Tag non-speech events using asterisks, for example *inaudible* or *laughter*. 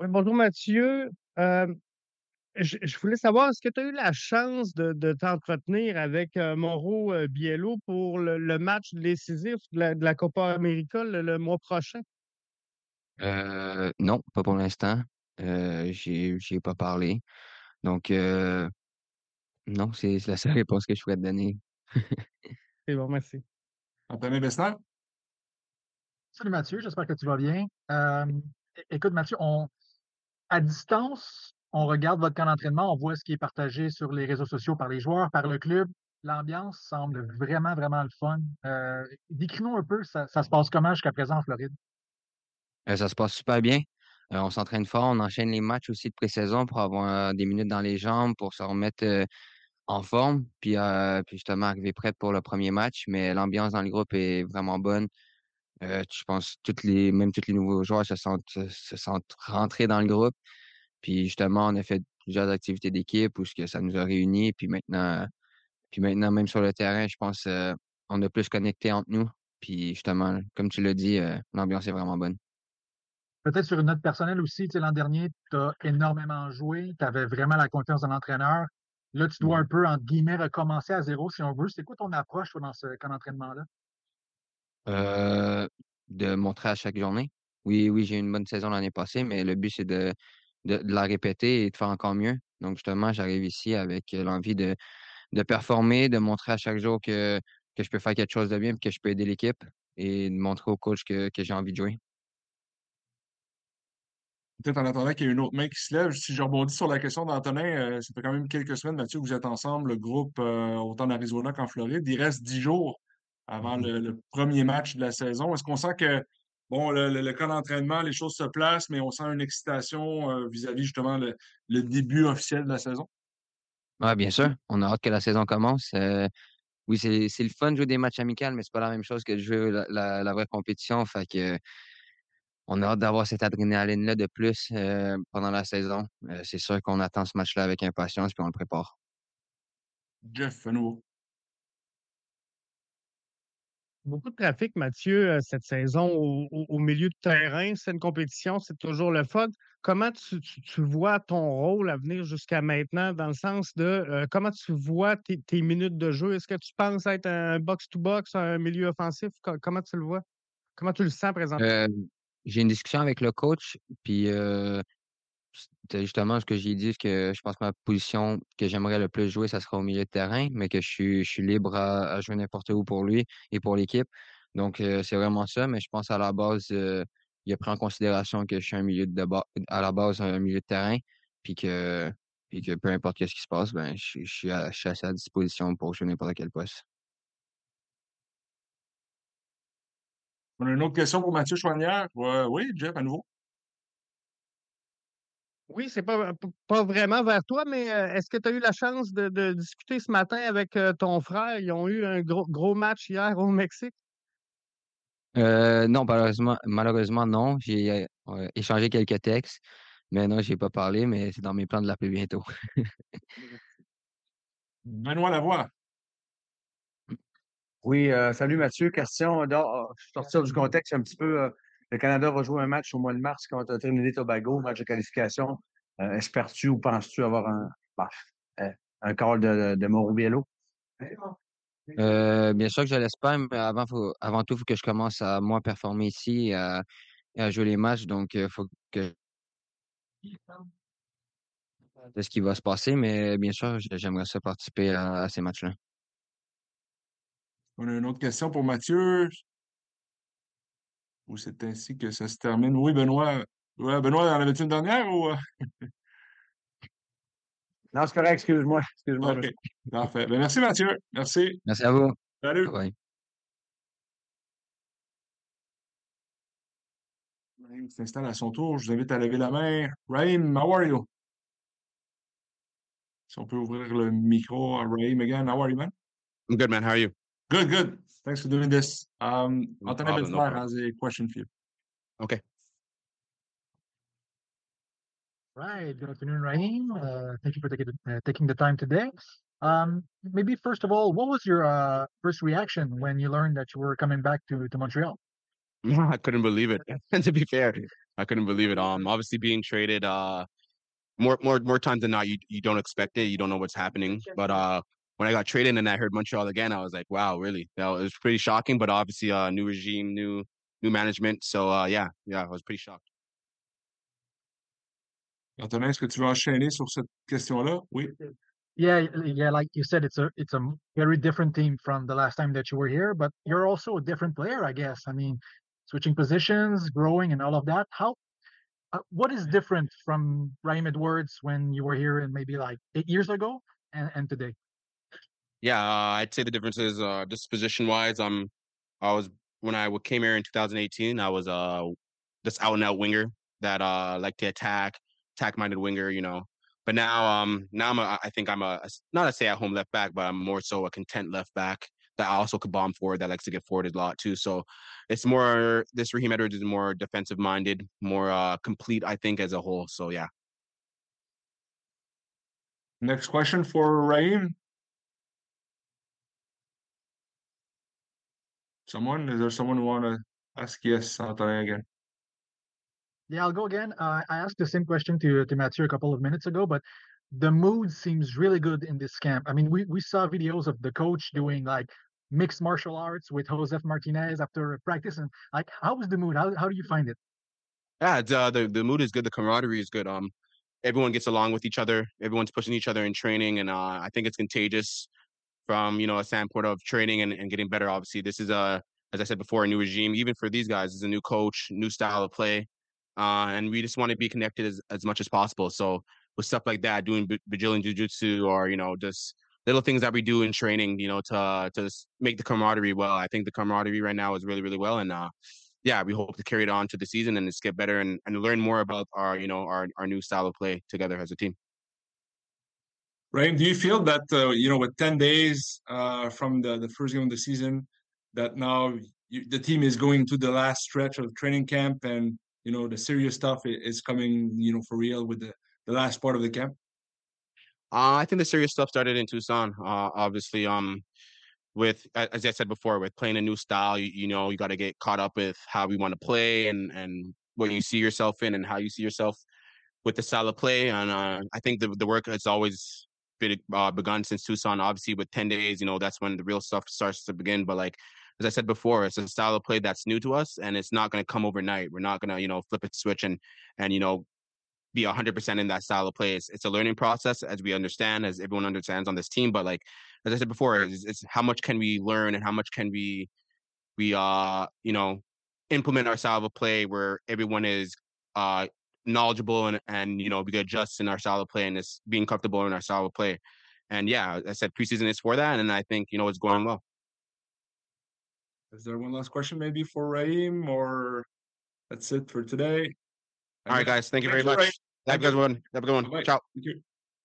Oui, bonjour Mathieu. Euh, je, je voulais savoir, est-ce que tu as eu la chance de, de t'entretenir avec euh, euh, Biello pour le, le match décisif de la, de la Copa América le, le mois prochain? Euh, non, pas pour l'instant. Euh, j'ai, j'ai pas parlé. Donc, euh, non, c'est c'est la seule réponse que je pourrais te donner. C'est bon, merci. Anthony Bessner? Salut Mathieu, j'espère que tu vas bien. Euh, é- écoute Mathieu, on, à distance, on regarde votre camp d'entraînement, on voit ce qui est partagé sur les réseaux sociaux par les joueurs, par le club. L'ambiance semble vraiment, vraiment le fun. Euh, décris-nous un peu, ça, se passe comment jusqu'à présent en Floride? Euh, ça se passe super bien. Euh, on s'entraîne fort, on enchaîne les matchs aussi de pré-saison pour avoir des minutes dans les jambes, pour se remettre en forme, puis, puis justement arriver prêt pour le premier match. Mais l'ambiance dans le groupe est vraiment bonne. Euh, je pense toutes les, même tous les nouveaux joueurs se sentent, se sentent rentrés dans le groupe. Puis justement, on a fait plusieurs activités d'équipe où ce que ça nous a réunis. Puis maintenant, puis maintenant, même sur le terrain, je pense euh, on a plus connecté entre nous. Puis justement, comme tu l'as dit, euh, l'ambiance est vraiment bonne. Peut-être sur une note personnelle aussi, l'an dernier, tu as énormément joué, tu avais vraiment la confiance de l'entraîneur. Là, tu dois un peu, entre guillemets, recommencer à zéro si on veut. C'est quoi ton approche toi, dans ce camp d'entraînement-là? Euh, de montrer à chaque journée. Oui, oui, j'ai eu une bonne saison l'année passée, mais le but, c'est de, la répéter et de faire encore mieux. Donc, justement, j'arrive ici avec euh, l'envie de, performer, de montrer à chaque jour que, je peux faire quelque chose de bien, que je peux aider l'équipe et de montrer au coach que, j'ai envie de jouer. Peut-être en attendant qu'il y ait une autre main qui se lève, si je rebondis sur la question d'Antonin, euh, ça fait quand même quelques semaines, Mathieu, que vous êtes ensemble, le groupe, autant en Arizona qu'en Floride. Il reste dix jours avant le, le premier match de la saison. Est-ce qu'on sent que, bon, le, le, le camp d'entraînement, les choses se placent, mais on sent une excitation euh, vis-à-vis justement le, début officiel de la saison? Ouais, bien sûr. On a hâte que la saison commence. Euh, oui, c'est, c'est le fun de jouer des matchs amicaux, mais c'est pas la même chose que de jouer la, la, la vraie compétition. Fait que on a hâte d'avoir cette adrénaline-là de plus euh, pendant la saison. Euh, c'est sûr qu'on attend ce match-là avec impatience puis on le prépare. Jeff, à nouveau. Beaucoup de trafic, Mathieu, euh, cette saison au, milieu de terrain. C'est une compétition, c'est toujours le fun. Comment tu, vois ton rôle à venir jusqu'à maintenant, dans le sens de euh, comment tu vois tes, tes minutes de jeu? Est-ce que tu penses être un box-to-box, un milieu offensif? Co- Comment tu le vois? Comment tu le sens présentement? Euh, j'ai une discussion avec le coach, puis euh, c'était justement ce que j'ai dit, que je pense que ma position que j'aimerais le plus jouer, ça sera au milieu de terrain, mais que je suis, libre à, jouer n'importe où pour lui et pour l'équipe. Donc, euh, c'est vraiment ça, mais je pense à la base, euh, il a pris en considération que je suis un milieu de à la base un milieu de terrain, puis que, puis que peu importe ce qui se passe, ben, je, suis à, à sa disposition pour jouer n'importe quel poste. On a une autre question pour Mathieu Chouanière? Oui, Jeff, à nouveau. Oui, c'est pas, pas vraiment vers toi, mais euh, est-ce que tu as eu la chance de, de discuter ce matin avec euh, ton frère? Ils ont eu un gros, gros match hier au Mexique. Euh, non, malheureusement, malheureusement, non. J'ai euh, échangé quelques textes, mais non, j'ai pas parlé, mais c'est dans mes plans de l'appeler bientôt. Benoît Lavoie. Oui, euh, salut Mathieu. Question, euh, je suis sortir du contexte un petit peu. Le Canada va jouer un match au mois de mars contre Trinidad et Tobago, match de qualification. Euh, espères-tu ou penses-tu avoir un, bah, euh, un call de, de, de Mauro Biello? Euh, bien sûr que je l'espère, mais avant, faut, avant tout, il faut que je commence à moi performer ici et à, et à jouer les matchs. Donc, il faut que de ce qui va se passer, mais bien sûr, j'aimerais ça participer à, à ces matchs-là. On a une autre question pour Mathieu. Ou c'est ainsi que ça se termine? Oui, Benoît. Ouais, Benoît, en avait-tu une dernière ou. euh? Non, c'est correct, excuse-moi. Excuse-moi. Parfait. Ben, merci, Mathieu. Merci. Merci à vous. Salut. Bye s'installe à son tour. Je vous invite à lever la main. Raheem, how are you? Si on peut ouvrir le micro à Raheem again. How are you, man? I'm good, man. How are you? Good, good. Thanks for doing this. Um, No Anthony problem, no Bessler has a question for you. Okay. Right. Good afternoon, Raheem. Uh, thank you for taking the, uh, taking the time today. Um, maybe first of all, what was your uh, first reaction when you learned that you were coming back to, to Montreal? *laughs* I couldn't believe it. And *laughs* to be fair, I couldn't believe it. Um, obviously being traded, uh, more more more times than not, you you don't expect it. You don't know what's happening. But uh, when I got traded and I heard Montreal again, I was like, wow, really? That was pretty shocking. But obviously, uh, new regime, new new management. So uh, yeah, yeah, I was pretty shocked. Antonin, est-ce que tu veux enchaîner sur cette question-là? Oui. Yeah, yeah, like you said, it's a it's a very different team from the last time that you were here, but you're also a different player, I guess. I mean, switching positions, growing, and all of that. How, uh, what is different from Raheem Edwards when you were here and maybe like eight years ago and, and today? Yeah, uh, I'd say the difference is uh, just position wise. Um, I was when I came here in 2018, I was uh just out and out winger that uh like to attack, attack minded winger, you know. But now, um, now I'm a, I think I'm a not a stay at home left back, but I'm more so a content left back that also could bomb forward that likes to get forward a lot too. So it's more this Raheem Edwards is more defensive minded, more uh complete, I think, as a whole. So yeah. Next question for Raheem. Someone? Is there someone who want to ask? Yes, Antonin again. Yeah, I'll go again. Uh, I asked the same question to to Mathieu a couple of minutes ago, but the mood seems really good in this camp. I mean, we, we saw videos of the coach doing like mixed martial arts with Josef Martinez after practice, and like, how was the mood? How how do you find it? Yeah, uh, the the mood is good. The camaraderie is good. Um, everyone gets along with each other. Everyone's pushing each other in training, and uh, I think it's contagious from you know a standpoint of training and, and getting better. Obviously, this is a as I said before, a new regime. Even for these guys, is a new coach, new style of play, uh, and we just want to be connected as, as much as possible. So with stuff like that, doing Brazilian jiu-jitsu or you know just little things that we do in training, you know, to to make the camaraderie well. I think the camaraderie right now is really really well, and uh, yeah, we hope to carry it on to the season and just get better and, and learn more about our you know our our new style of play together as a team. Raheem, do you feel that uh, you know with ten days uh, from the the first game of the season, that now you, the team is going to the last stretch of training camp and you know the serious stuff is coming you know for real with the the last part of the camp? Uh, I think the serious stuff started in Tucson. Uh, obviously, um, with as I said before, with playing a new style, you, you know, you got to get caught up with how we want to play and and what you see yourself in and how you see yourself with the style of play. And uh, I think the the work has always been uh, begun since Tucson. Obviously, with ten days, you know, that's when the real stuff starts to begin. But like as I said before, it's a style of play that's new to us, and it's not going to come overnight. We're not going to, you know, flip a switch and and you know be 100% in that style of play. It's, it's, a learning process, as we understand, as everyone understands on this team. But like as I said before, it's, it's how much can we learn and how much can we we uh you know implement our style of play where everyone is uh knowledgeable and and you know we can adjust in our style of play and it's being comfortable in our style of play. And yeah, I said preseason is for that, and I think you know it's going well. Is there one last question maybe for Raheem or that's it for today? All right, guys. Thank you very much. Have a good one. Have a good one. Ciao.